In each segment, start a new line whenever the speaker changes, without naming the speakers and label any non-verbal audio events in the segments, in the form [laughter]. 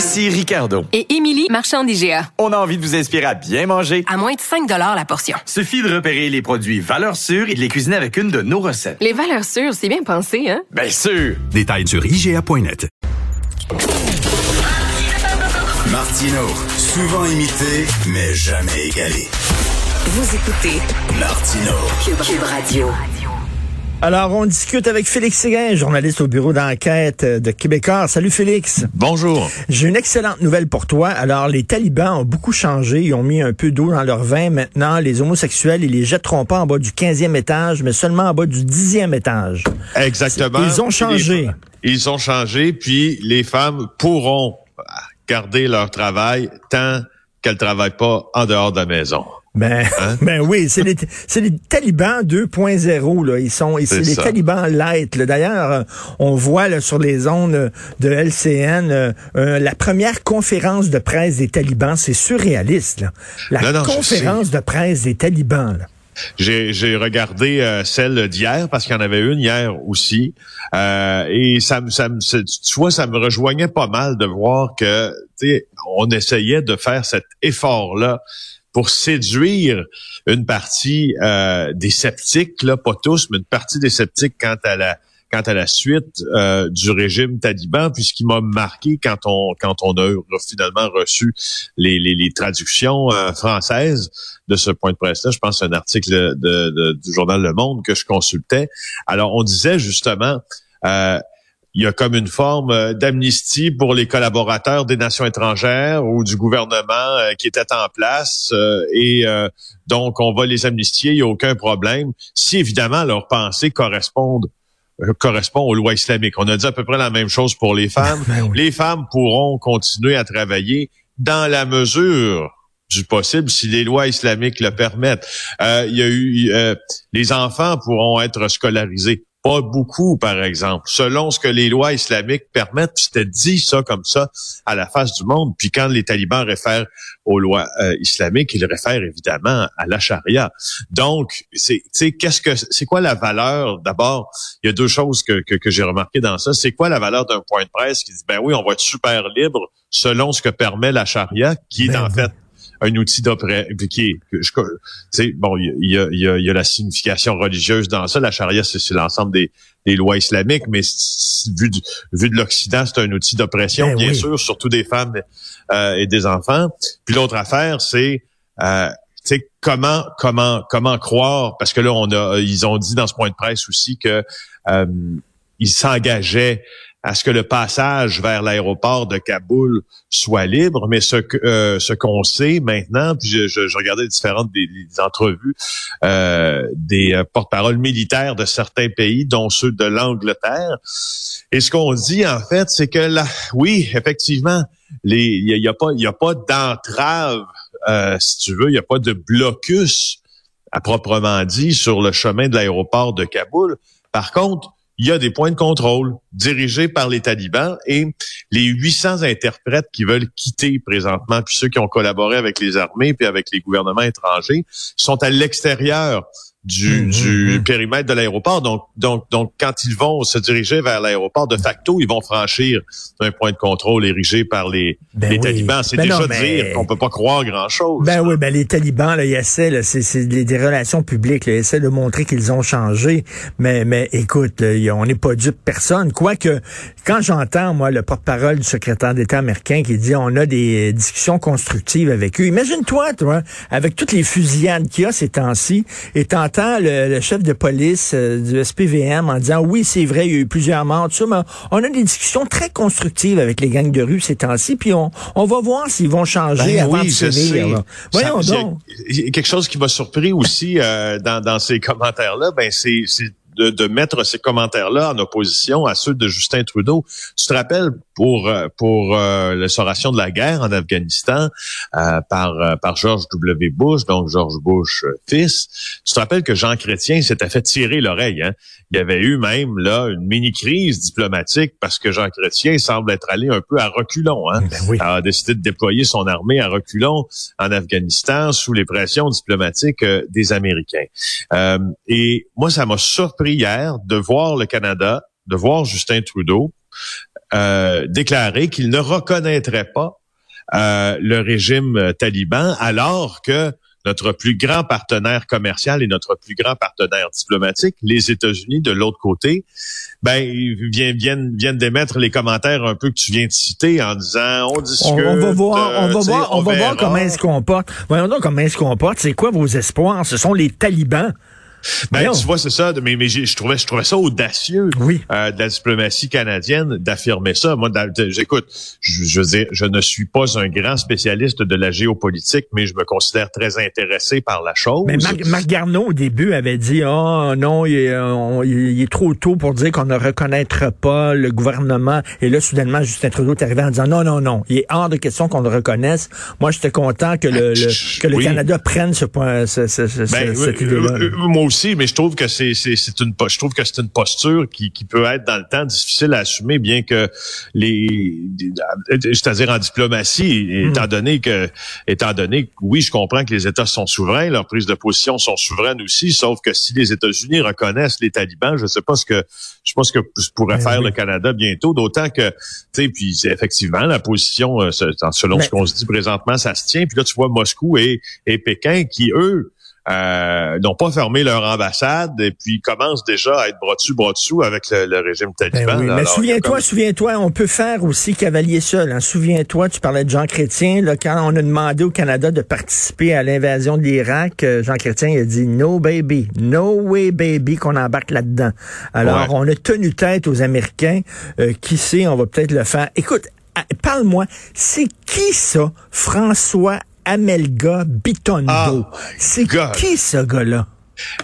Ici Ricardo.
Et Émilie, marchand d'IGA.
On a envie de vous inspirer à bien manger.
À moins de 5 la portion.
Suffit de repérer les produits valeurs sûres et de les cuisiner avec une de nos recettes.
Les valeurs sûres, c'est bien pensé, hein?
Bien sûr!
Détails sur IGA.net.
Martino, souvent imité, mais jamais égalé.
Vous écoutez
Martino.
Cube Radio.
Alors, on discute avec Félix Séguin, journaliste au bureau d'enquête de Québécois. Salut Félix.
Bonjour.
J'ai une excellente nouvelle pour toi. Alors, les talibans ont beaucoup changé. Ils ont mis un peu d'eau dans leur vin. Maintenant, les homosexuels, ils les jetteront pas en bas du 15e étage, mais seulement en bas du 10e étage.
Exactement.
Ils ont changé.
Ils ont changé, puis les femmes pourront garder leur travail tant qu'elles travaillent pas en dehors de la maison.
Ben,
Hein? [laughs]
ben oui, c'est les, c'est les talibans 2.0 là. Ils sont, c'est les
ça.
talibans light. là. D'ailleurs, euh, on voit là, sur les ondes euh, de LCN euh, euh, la première conférence de presse des talibans. C'est surréaliste. Là. La
Non, non, je
conférence de presse des talibans. Là.
J'ai, regardé euh, celle d'hier parce qu'il y en avait une hier aussi, euh, et ça, me- ça, me- tu vois, ça me rejoignait pas mal de voir que, on essayait de faire cet effort-là pour séduire une partie euh, des sceptiques, là, pas tous, mais une partie des sceptiques quant à la quant à la suite euh, du régime taliban, puis ce qui m'a marqué quand on quand on a finalement reçu les, les, les traductions euh, françaises de ce point de presse-là, je pense à un article de, de- du journal Le Monde que je consultais. Alors, on disait justement, euh, il y a comme une forme euh, d'amnistie pour les collaborateurs des nations étrangères ou du gouvernement euh, qui était en place euh, et euh, donc on va les amnistier, il n'y a aucun problème. Si évidemment leurs pensées correspondent correspond aux lois islamiques. On a dit à peu près la même chose pour les femmes. [laughs]
Ben.
Les femmes pourront continuer à travailler dans la mesure du possible si les lois islamiques le permettent. Euh, il y a eu euh, les enfants pourront être scolarisés. Pas beaucoup, par exemple, selon ce que les lois islamiques permettent. Puis C'était dit ça comme ça à la face du monde. Puis quand les talibans réfèrent aux lois euh, islamiques, ils réfèrent évidemment à la charia. Donc, c'est, tu sais, qu'est-ce que, c'est quoi la valeur? D'abord, il y a deux choses que, que, que j'ai remarquées dans ça. C'est quoi la valeur d'un point de presse qui dit, ben oui, on va être super libre selon ce que permet la charia, qui est
Ben
en fait un outil d'oppression, qui est, que je- tu sais, bon, il y a, y, a, y a la signification religieuse dans ça. La charia, c'est l'ensemble des, des lois islamiques, mais vu, du, vu de l'Occident, c'est un outil d'oppression,
Ben
bien
oui.
sûr, surtout des femmes euh, et des enfants. Puis l'autre affaire, c'est euh, comment comment comment croire parce que là on a ils ont dit dans ce point de presse aussi que euh, ils s'engageaient à ce que le passage vers l'aéroport de Kaboul soit libre, mais ce que euh, ce qu'on sait maintenant, puis je, je, je regardais différentes des, entrevues euh, des euh, porte-paroles militaires de certains pays, dont ceux de l'Angleterre, et ce qu'on dit en fait, c'est que là, oui, effectivement, il y, a- y a pas il a pas d'entrave, euh, si tu veux, il y a pas de blocus à proprement dit sur le chemin de l'aéroport de Kaboul. Par contre, il y a des points de contrôle dirigés par les talibans et les 800 interprètes qui veulent quitter présentement, puis ceux qui ont collaboré avec les armées puis avec les gouvernements étrangers, sont à l'extérieur du,
Mhm,
du
mhm.
périmètre de l'aéroport. Donc, donc, donc, quand ils vont se diriger vers l'aéroport, de facto, ils vont franchir un point de contrôle érigé par les,
Ben
les
oui.
talibans. C'est
Ben
déjà
non, mais-
dire qu'on peut pas croire grand-chose.
Ben oui, ben les talibans, là, ils essaient, là, c'est, c'est des, des relations publiques, là, ils essaient de montrer qu'ils ont changé. Mais, mais écoute, là, on n'est pas dupe personne. Quoique, quand j'entends, moi, le porte-parole du secrétaire d'État américain qui dit on a des discussions constructives avec eux, imagine-toi, toi, avec toutes les fusillades qu'il y a ces temps-ci, et le, le chef de police euh, du SPVM en disant oui, c'est vrai, il y a eu plusieurs morts, tout ça, mais on a des discussions très constructives avec les gangs de rue ces temps-ci, puis on, on va voir s'ils vont changer
Ben
avant
oui,
de. Voyons
Ça-
donc.
y a- il y a quelque chose qui m'a surpris aussi euh, dans, dans ces commentaires-là, ben c'est de, de mettre ces commentaires-là en opposition à ceux de Justin Trudeau. Tu te rappelles pour euh, pour euh, l'instauration de la guerre en Afghanistan euh, par euh, par George W. Bush, donc George Bush euh, fils. Tu te rappelles que Jean Chrétien s'était fait tirer l'oreille. Hein? Il y avait eu même là une mini crise diplomatique parce que Jean Chrétien semble être allé un peu à reculons. Hein?
Ben oui.
a décidé de déployer son armée à reculons en Afghanistan sous les pressions diplomatiques euh, des Américains. Euh, et moi, ça m'a surpris hier de voir le Canada, de voir Justin Trudeau euh, déclarer qu'il ne reconnaîtrait pas euh, le régime euh, taliban, alors que notre plus grand partenaire commercial et notre plus grand partenaire diplomatique, les États-Unis de l'autre côté, ben ils viennent, viennent, viennent d'émettre les commentaires un peu que tu viens de citer en disant on discute.
on va voir, on va voir, on va voir comment ils se comportent. Voyons donc comment ils se comportent. C'est quoi vos espoirs? Ce sont les talibans.
Ben,
Voyons.
tu vois, c'est ça. Mais, mais je trouvais, je trouvais ça audacieux
Oui.
euh, de la diplomatie canadienne d'affirmer ça. Moi, j'écoute, je, je veux dire, je ne suis pas un grand spécialiste de la géopolitique, mais je me considère très intéressé par la chose.
Mais Marc, Marc Garneau, au début, avait dit, oh non, il est, on- il est trop tôt pour dire qu'on ne reconnaîtra pas le gouvernement. Et là, soudainement, Justin Trudeau est arrivé en disant, non, non, non, il est hors de question qu'on le reconnaisse. Moi, j'étais content que le, le- que le
Oui.
Canada prenne ce point, ce, ce- ce-
Ben,
ce- cette
euh,
idée-là.
euh, euh, aussi, mais je trouve que c'est c'est c'est une je trouve que c'est une posture qui qui peut être dans le temps difficile à assumer, bien que les c'est-à-dire en diplomatie,
Hmm.
étant donné que étant donné que oui, je comprends que les États sont souverains, leurs prises de position sont souveraines aussi, sauf que si les États-Unis reconnaissent les talibans, je sais pas ce que je sais pas ce que pourrait
Ben
faire
oui.
le Canada bientôt, d'autant que tu sais puis effectivement la position euh, se- selon
Mais-
ce qu'on se dit présentement, ça se tient. Puis là tu vois Moscou et et Pékin qui eux euh, n'ont pas fermé leur ambassade et puis commencent déjà à être bras dessus, bras dessous avec le, le régime
Ben
taliban.
oui, mais souviens-toi, souviens-toi, on peut faire aussi cavalier seul. Hein. Souviens-toi, tu parlais de Jean Chrétien, là, quand on a demandé au Canada de participer à l'invasion de l'Irak, euh, Jean Chrétien a dit no baby, no way baby qu'on embarque là-dedans. Alors,
Ouais.
on a tenu tête aux Américains. Euh, qui sait, on va peut-être le faire. Écoute, ah, parle-moi, c'est qui ça, François Amelga Bitondo?
Ah,
c'est qui ce gars-là?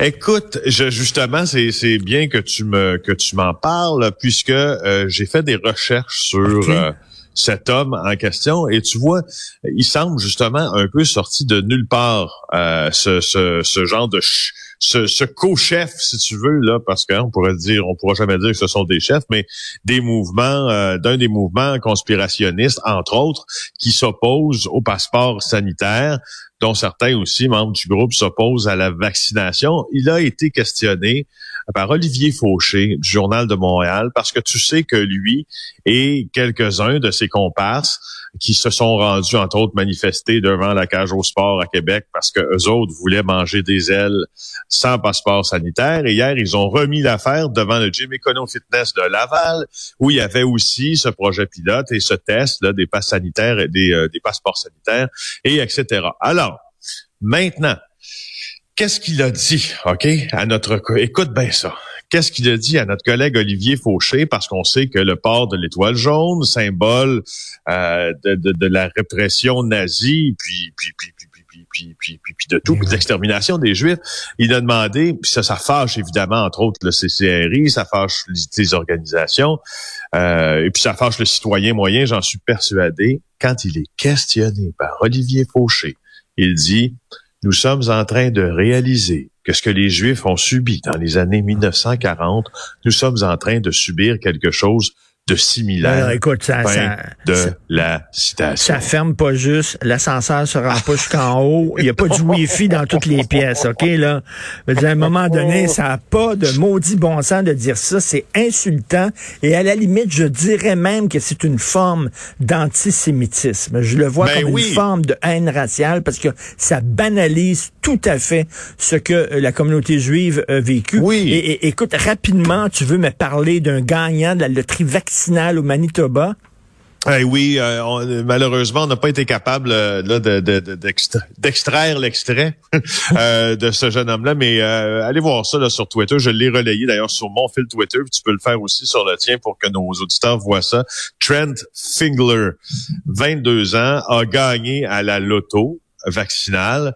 Écoute, je, justement, c'est c'est bien que tu me que tu m'en parles puisque euh, j'ai fait des recherches sur euh, cet homme en question et tu vois, il semble justement un peu sorti de nulle part euh, ce, ce, ce genre de ch- ce, ce co-chef, si tu veux là, parce qu'on pourrait dire, on pourra jamais dire que ce sont des chefs, mais des mouvements, euh, d'un des mouvements conspirationnistes, entre autres, qui s'opposent au passeport sanitaire dont certains aussi, membres du groupe, s'opposent à la vaccination. Il a été questionné par Olivier Fauché du Journal de Montréal parce que tu sais que lui et quelques-uns de ses comparses qui se sont rendus, entre autres, manifester devant la cage au sport à Québec parce que eux autres voulaient manger des ailes sans passeport sanitaire. Et hier, ils ont remis l'affaire devant le Gym Econo Fitness de Laval, où il y avait aussi ce projet pilote et ce test là, des passes sanitaires et euh, des passeports sanitaires et etc. Alors, maintenant, Qu'est-ce qu'il a dit, OK, à notre... Écoute bien ça. Qu'est-ce qu'il a dit à notre collègue Olivier Fauché, parce qu'on sait que le port de l'étoile jaune, symbole euh, de, de, de, la répression nazie, puis, puis, puis, puis puis, puis, puis, puis, de tout, puis de l'extermination des Juifs. Il a demandé, puis ça, ça fâche évidemment, entre autres, le CCRI, ça fâche les, les organisations, euh, et puis ça fâche le citoyen moyen, j'en suis persuadé. Quand il est questionné par Olivier Fauché, il dit, nous sommes en train de réaliser que ce que les Juifs ont subi dans les années 1940, nous sommes en train de subir quelque chose de similaire.
Alors, écoute, ça, ça,
de
ça-
la citation.
Ça ferme pas juste, l'ascenseur se rend pas jusqu'en haut, il n'y a pas du Wi-Fi dans toutes les pièces, OK, là? À un moment donné, ça n'a pas de maudit bon sens de dire ça, c'est insultant, et à la limite, je dirais même que c'est une forme d'antisémitisme. Je le vois
Ben
comme
oui.
une forme de haine raciale, parce que ça banalise tout à fait ce que euh, la communauté juive a vécu.
Oui.
Et, et- écoute, rapidement, tu veux me parler d'un gagnant de la loterie vaccinale au Manitoba?
Eh oui, euh, on- malheureusement, on n'a pas été capable euh, là, de- de- de- d'extra- d'extraire l'extrait [laughs] euh, de ce jeune homme-là, mais allez voir ça là, sur Twitter. Je l'ai relayé d'ailleurs sur mon fil Twitter. puis Tu peux le faire aussi sur le tien pour que nos auditeurs voient ça. Trent Fingler, 22 ans, a gagné à la loto vaccinale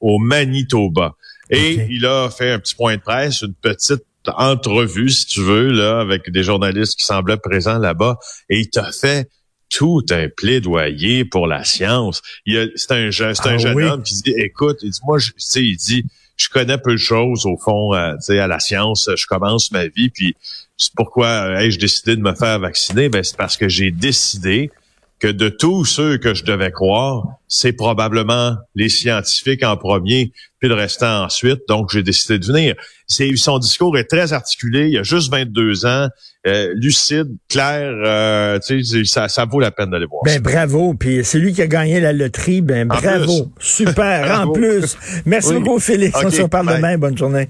au Manitoba. Et il a fait un petit point de presse, une petite entrevue, si tu veux, là, avec des journalistes qui semblaient présents là-bas, et il t'a fait tout un plaidoyer pour la science. C'est un, jeune- c'est un
Ah
jeune
oui?
homme qui dit, écoute, il dit, moi, je- tu sais, il dit, je connais peu de choses au fond, euh, tu sais, à la science. Je commence ma vie, puis c'est pourquoi euh, ai-je décidé de me faire vacciner? Ben c'est parce que j'ai décidé que de tous ceux que je devais croire, c'est probablement les scientifiques en premier, puis le restant ensuite. Donc, j'ai décidé de venir. C'est, son discours est très articulé. Il a juste 22 ans, euh, lucide, clair. euh, tu sais, ça, ça vaut la peine d'aller voir.
Ben
ça.
bravo, puis c'est lui qui a gagné la loterie, ben
En
bravo, super, [laughs] en plus. Merci
Oui.
beaucoup Félix, on se reparle
bye.
demain, bonne journée.